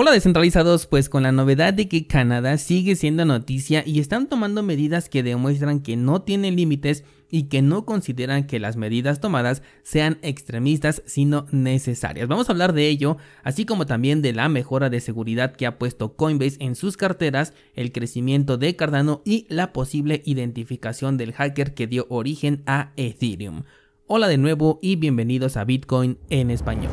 Hola descentralizados, pues con la novedad de que Canadá sigue siendo noticia y están tomando medidas que demuestran que no tienen límites y que no consideran que las medidas tomadas sean extremistas sino necesarias. Vamos a hablar de ello, así como también de la mejora de seguridad que ha puesto Coinbase en sus carteras, el crecimiento de Cardano y la posible identificación del hacker que dio origen a Ethereum. Hola de nuevo y bienvenidos a Bitcoin en español.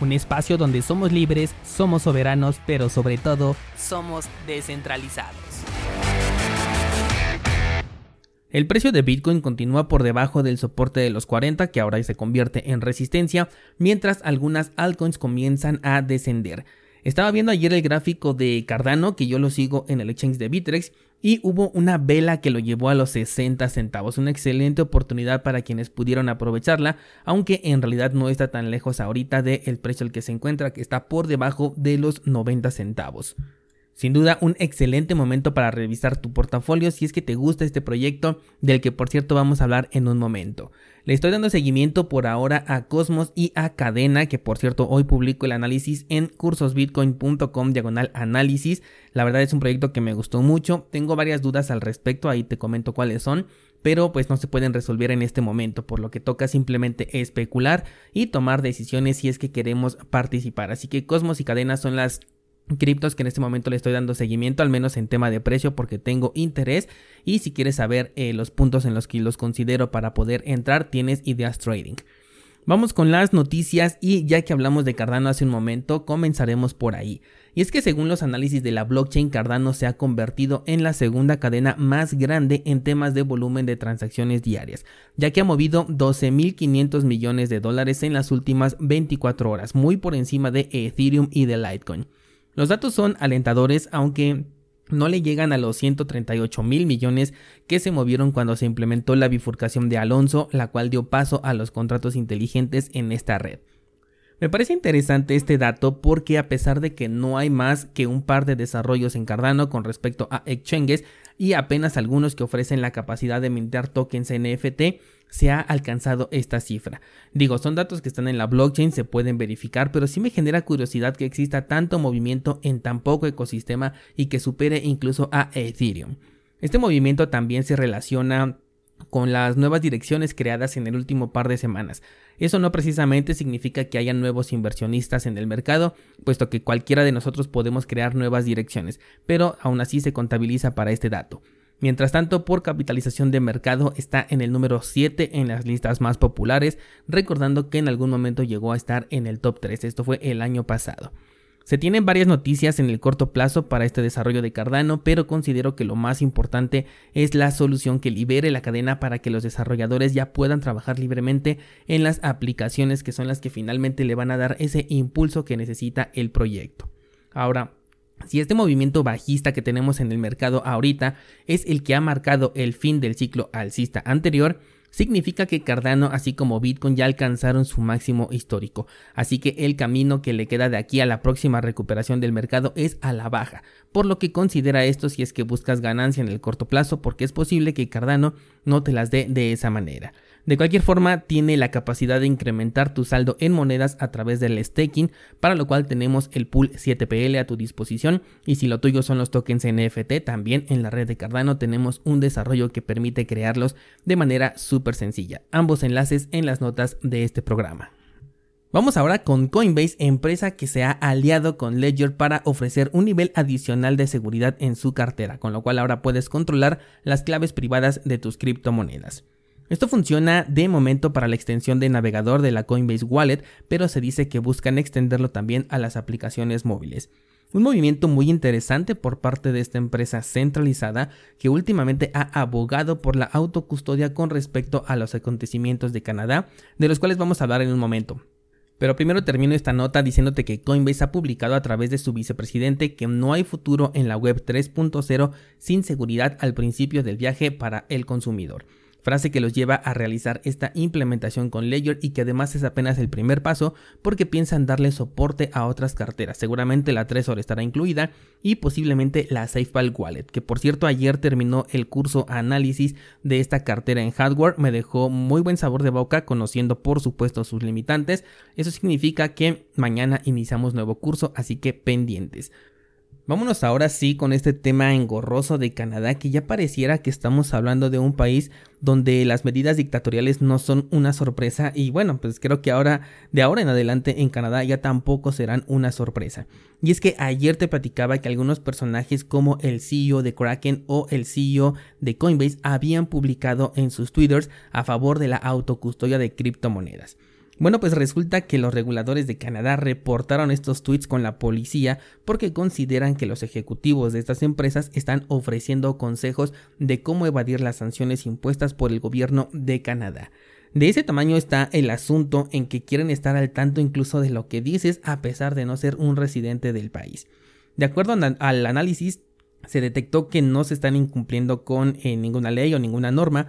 un espacio donde somos libres, somos soberanos, pero sobre todo somos descentralizados. El precio de Bitcoin continúa por debajo del soporte de los 40, que ahora se convierte en resistencia, mientras algunas altcoins comienzan a descender. Estaba viendo ayer el gráfico de Cardano, que yo lo sigo en el exchange de Bitrex, y hubo una vela que lo llevó a los 60 centavos. Una excelente oportunidad para quienes pudieron aprovecharla, aunque en realidad no está tan lejos ahorita del precio al que se encuentra, que está por debajo de los 90 centavos. Sin duda, un excelente momento para revisar tu portafolio si es que te gusta este proyecto, del que por cierto vamos a hablar en un momento. Le estoy dando seguimiento por ahora a Cosmos y a Cadena, que por cierto hoy publico el análisis en cursosbitcoin.com diagonal análisis. La verdad es un proyecto que me gustó mucho. Tengo varias dudas al respecto, ahí te comento cuáles son pero pues no se pueden resolver en este momento, por lo que toca simplemente especular y tomar decisiones si es que queremos participar. Así que Cosmos y Cadena son las criptos que en este momento le estoy dando seguimiento, al menos en tema de precio, porque tengo interés. Y si quieres saber eh, los puntos en los que los considero para poder entrar, tienes Ideas Trading. Vamos con las noticias y ya que hablamos de Cardano hace un momento, comenzaremos por ahí. Y es que según los análisis de la blockchain, Cardano se ha convertido en la segunda cadena más grande en temas de volumen de transacciones diarias, ya que ha movido 12.500 millones de dólares en las últimas 24 horas, muy por encima de Ethereum y de Litecoin. Los datos son alentadores, aunque no le llegan a los 138 mil millones que se movieron cuando se implementó la bifurcación de Alonso, la cual dio paso a los contratos inteligentes en esta red. Me parece interesante este dato porque a pesar de que no hay más que un par de desarrollos en Cardano con respecto a exchanges y apenas algunos que ofrecen la capacidad de mintar tokens NFT, se ha alcanzado esta cifra. Digo, son datos que están en la blockchain, se pueden verificar, pero sí me genera curiosidad que exista tanto movimiento en tan poco ecosistema y que supere incluso a Ethereum. Este movimiento también se relaciona con las nuevas direcciones creadas en el último par de semanas. Eso no precisamente significa que haya nuevos inversionistas en el mercado, puesto que cualquiera de nosotros podemos crear nuevas direcciones, pero aún así se contabiliza para este dato. Mientras tanto, por capitalización de mercado está en el número 7 en las listas más populares, recordando que en algún momento llegó a estar en el top 3, esto fue el año pasado. Se tienen varias noticias en el corto plazo para este desarrollo de Cardano, pero considero que lo más importante es la solución que libere la cadena para que los desarrolladores ya puedan trabajar libremente en las aplicaciones que son las que finalmente le van a dar ese impulso que necesita el proyecto. Ahora, si este movimiento bajista que tenemos en el mercado ahorita es el que ha marcado el fin del ciclo alcista anterior, significa que Cardano así como Bitcoin ya alcanzaron su máximo histórico, así que el camino que le queda de aquí a la próxima recuperación del mercado es a la baja, por lo que considera esto si es que buscas ganancia en el corto plazo porque es posible que Cardano no te las dé de esa manera. De cualquier forma, tiene la capacidad de incrementar tu saldo en monedas a través del staking, para lo cual tenemos el pool 7PL a tu disposición y si lo tuyo son los tokens NFT, también en la red de Cardano tenemos un desarrollo que permite crearlos de manera súper sencilla. Ambos enlaces en las notas de este programa. Vamos ahora con Coinbase, empresa que se ha aliado con Ledger para ofrecer un nivel adicional de seguridad en su cartera, con lo cual ahora puedes controlar las claves privadas de tus criptomonedas. Esto funciona de momento para la extensión de navegador de la Coinbase Wallet, pero se dice que buscan extenderlo también a las aplicaciones móviles. Un movimiento muy interesante por parte de esta empresa centralizada que últimamente ha abogado por la autocustodia con respecto a los acontecimientos de Canadá, de los cuales vamos a hablar en un momento. Pero primero termino esta nota diciéndote que Coinbase ha publicado a través de su vicepresidente que no hay futuro en la web 3.0 sin seguridad al principio del viaje para el consumidor frase que los lleva a realizar esta implementación con Ledger y que además es apenas el primer paso porque piensan darle soporte a otras carteras. Seguramente la Trezor estará incluida y posiblemente la SafePal Wallet, que por cierto ayer terminó el curso análisis de esta cartera en hardware, me dejó muy buen sabor de boca conociendo por supuesto sus limitantes. Eso significa que mañana iniciamos nuevo curso, así que pendientes. Vámonos ahora sí con este tema engorroso de Canadá que ya pareciera que estamos hablando de un país donde las medidas dictatoriales no son una sorpresa y bueno, pues creo que ahora de ahora en adelante en Canadá ya tampoco serán una sorpresa. Y es que ayer te platicaba que algunos personajes como el CEO de Kraken o el CEO de Coinbase habían publicado en sus twitters a favor de la autocustodia de criptomonedas. Bueno, pues resulta que los reguladores de Canadá reportaron estos tweets con la policía porque consideran que los ejecutivos de estas empresas están ofreciendo consejos de cómo evadir las sanciones impuestas por el gobierno de Canadá. De ese tamaño está el asunto en que quieren estar al tanto incluso de lo que dices a pesar de no ser un residente del país. De acuerdo al análisis, se detectó que no se están incumpliendo con eh, ninguna ley o ninguna norma,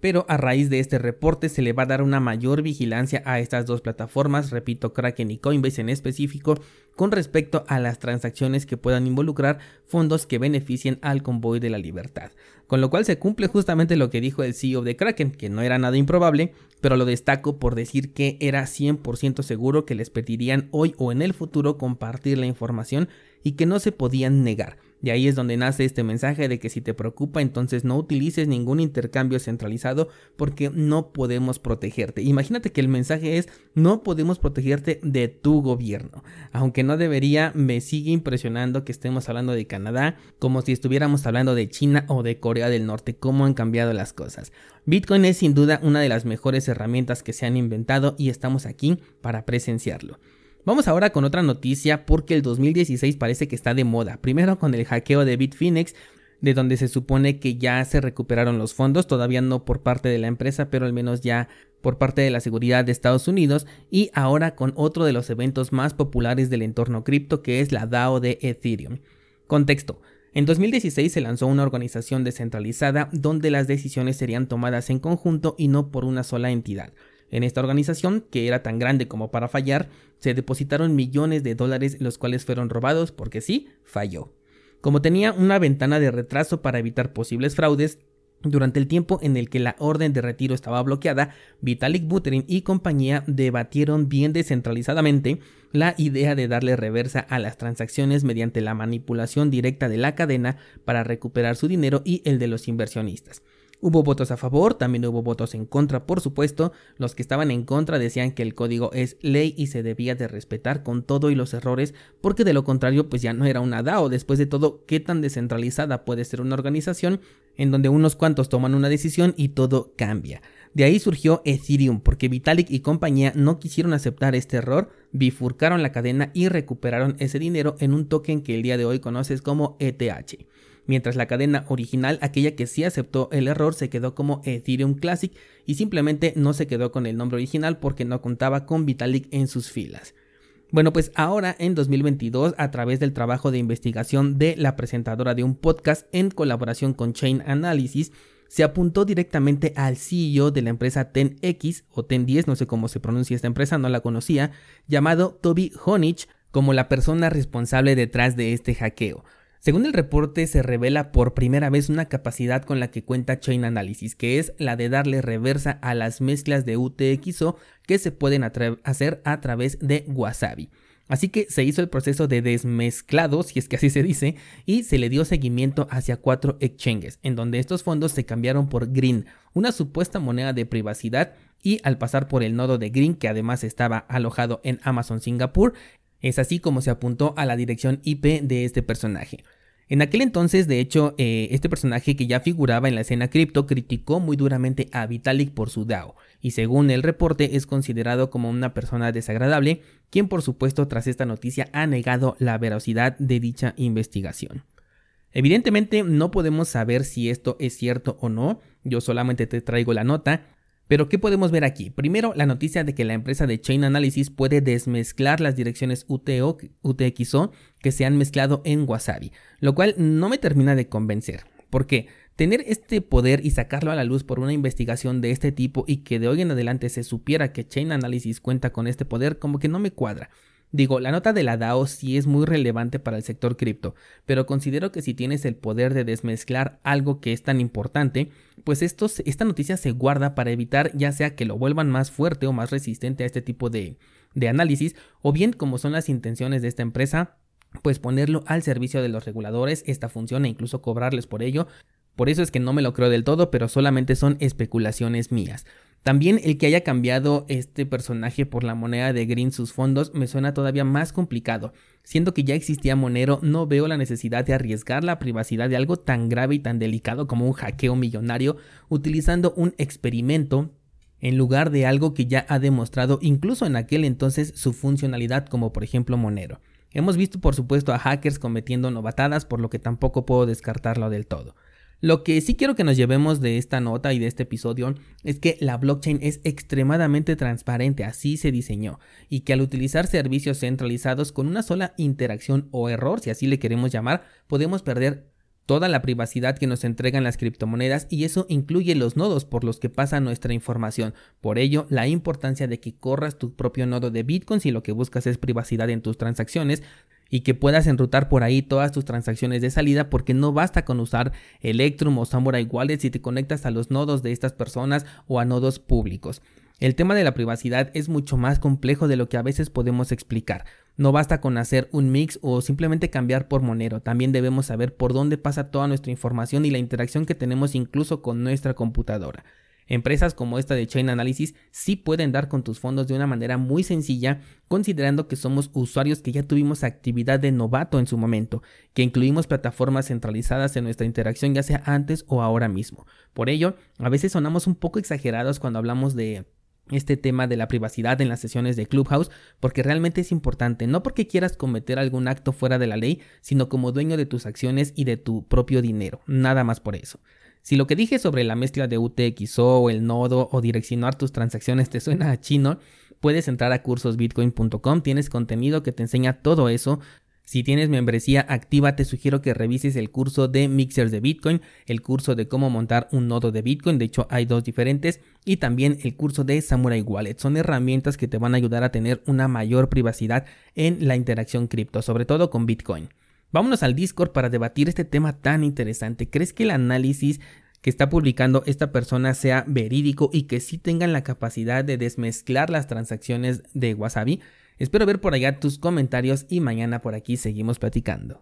pero a raíz de este reporte se le va a dar una mayor vigilancia a estas dos plataformas, repito, Kraken y Coinbase en específico, con respecto a las transacciones que puedan involucrar fondos que beneficien al convoy de la libertad. Con lo cual se cumple justamente lo que dijo el CEO de Kraken, que no era nada improbable, pero lo destaco por decir que era 100% seguro que les pedirían hoy o en el futuro compartir la información y que no se podían negar. De ahí es donde nace este mensaje de que si te preocupa entonces no utilices ningún intercambio centralizado porque no podemos protegerte. Imagínate que el mensaje es no podemos protegerte de tu gobierno. Aunque no debería, me sigue impresionando que estemos hablando de Canadá como si estuviéramos hablando de China o de Corea del Norte, cómo han cambiado las cosas. Bitcoin es sin duda una de las mejores herramientas que se han inventado y estamos aquí para presenciarlo. Vamos ahora con otra noticia porque el 2016 parece que está de moda. Primero con el hackeo de Bitfinex, de donde se supone que ya se recuperaron los fondos, todavía no por parte de la empresa, pero al menos ya por parte de la seguridad de Estados Unidos, y ahora con otro de los eventos más populares del entorno cripto que es la DAO de Ethereum. Contexto. En 2016 se lanzó una organización descentralizada donde las decisiones serían tomadas en conjunto y no por una sola entidad. En esta organización, que era tan grande como para fallar, se depositaron millones de dólares los cuales fueron robados porque sí, falló. Como tenía una ventana de retraso para evitar posibles fraudes, durante el tiempo en el que la orden de retiro estaba bloqueada, Vitalik Buterin y compañía debatieron bien descentralizadamente la idea de darle reversa a las transacciones mediante la manipulación directa de la cadena para recuperar su dinero y el de los inversionistas. Hubo votos a favor, también hubo votos en contra, por supuesto. Los que estaban en contra decían que el código es ley y se debía de respetar con todo y los errores, porque de lo contrario pues ya no era una DAO. Después de todo, ¿qué tan descentralizada puede ser una organización en donde unos cuantos toman una decisión y todo cambia? De ahí surgió Ethereum, porque Vitalik y compañía no quisieron aceptar este error, bifurcaron la cadena y recuperaron ese dinero en un token que el día de hoy conoces como ETH mientras la cadena original, aquella que sí aceptó el error, se quedó como Ethereum Classic y simplemente no se quedó con el nombre original porque no contaba con Vitalik en sus filas. Bueno, pues ahora en 2022, a través del trabajo de investigación de la presentadora de un podcast en colaboración con Chain Analysis, se apuntó directamente al CEO de la empresa 10X o 1010, no sé cómo se pronuncia esta empresa, no la conocía, llamado Toby Honich como la persona responsable detrás de este hackeo. Según el reporte, se revela por primera vez una capacidad con la que cuenta Chain Analysis, que es la de darle reversa a las mezclas de UTXO que se pueden hacer a través de Wasabi. Así que se hizo el proceso de desmezclado, si es que así se dice, y se le dio seguimiento hacia cuatro exchanges, en donde estos fondos se cambiaron por Green, una supuesta moneda de privacidad, y al pasar por el nodo de Green, que además estaba alojado en Amazon Singapur, es así como se apuntó a la dirección IP de este personaje. En aquel entonces, de hecho, eh, este personaje que ya figuraba en la escena cripto criticó muy duramente a Vitalik por su DAO, y según el reporte es considerado como una persona desagradable, quien por supuesto tras esta noticia ha negado la veracidad de dicha investigación. Evidentemente no podemos saber si esto es cierto o no, yo solamente te traigo la nota, Pero ¿qué podemos ver aquí? Primero, la noticia de que la empresa de Chain Analysis puede desmezclar las direcciones UTO, UTXO que se han mezclado en Wasabi, lo cual no me termina de convencer. ¿Por qué? Tener este poder y sacarlo a la luz por una investigación de este tipo y que de hoy en adelante se supiera que Chain Analysis cuenta con este poder como que no me cuadra. Digo, la nota de la DAO sí es muy relevante para el sector cripto, pero considero que si tienes el poder de desmezclar algo que es tan importante, pues esta noticia se guarda para evitar ya sea que lo vuelvan más fuerte o más resistente a este tipo de, de análisis, o bien como son las intenciones de esta empresa, pues ponerlo al servicio de los reguladores, esta función e incluso cobrarles por ello. Por eso es que no me lo creo del todo, pero solamente son especulaciones mías. También el que haya cambiado este personaje por la moneda de Green sus fondos me suena todavía más complicado. Siendo que ya existía Monero, no veo la necesidad de arriesgar la privacidad de algo tan grave y tan delicado como un hackeo millonario utilizando un experimento en lugar de algo que ya ha demostrado incluso en aquel entonces su funcionalidad como por ejemplo Monero. Hemos visto por supuesto a hackers cometiendo novatadas por lo que tampoco puedo descartarlo del todo. Lo que sí quiero que nos llevemos de esta nota y de este episodio es que la blockchain es extremadamente transparente, así se diseñó, y que al utilizar servicios centralizados con una sola interacción o error, si así le queremos llamar, podemos perder toda la privacidad que nos entregan las criptomonedas y eso incluye los nodos por los que pasa nuestra información. Por ello, la importancia de que corras tu propio nodo de Bitcoin si lo que buscas es privacidad en tus transacciones y que puedas enrutar por ahí todas tus transacciones de salida porque no basta con usar Electrum o Samurai Wallet si te conectas a los nodos de estas personas o a nodos públicos. El tema de la privacidad es mucho más complejo de lo que a veces podemos explicar. No basta con hacer un mix o simplemente cambiar por Monero, también debemos saber por dónde pasa toda nuestra información y la interacción que tenemos incluso con nuestra computadora. Empresas como esta de Chain Analysis sí pueden dar con tus fondos de una manera muy sencilla, considerando que somos usuarios que ya tuvimos actividad de novato en su momento, que incluimos plataformas centralizadas en nuestra interacción ya sea antes o ahora mismo. Por ello, a veces sonamos un poco exagerados cuando hablamos de este tema de la privacidad en las sesiones de Clubhouse porque realmente es importante, no porque quieras cometer algún acto fuera de la ley, sino como dueño de tus acciones y de tu propio dinero, nada más por eso. Si lo que dije sobre la mezcla de UTXO el nodo o direccionar tus transacciones te suena a chino, puedes entrar a cursosbitcoin.com, tienes contenido que te enseña todo eso. Si tienes membresía activa, te sugiero que revises el curso de mixers de Bitcoin, el curso de cómo montar un nodo de Bitcoin, de hecho hay dos diferentes, y también el curso de Samurai Wallet. Son herramientas que te van a ayudar a tener una mayor privacidad en la interacción cripto, sobre todo con Bitcoin. Vámonos al Discord para debatir este tema tan interesante. ¿Crees que el análisis que está publicando esta persona sea verídico y que sí tengan la capacidad de desmezclar las transacciones de Wasabi? Espero ver por allá tus comentarios y mañana por aquí seguimos platicando.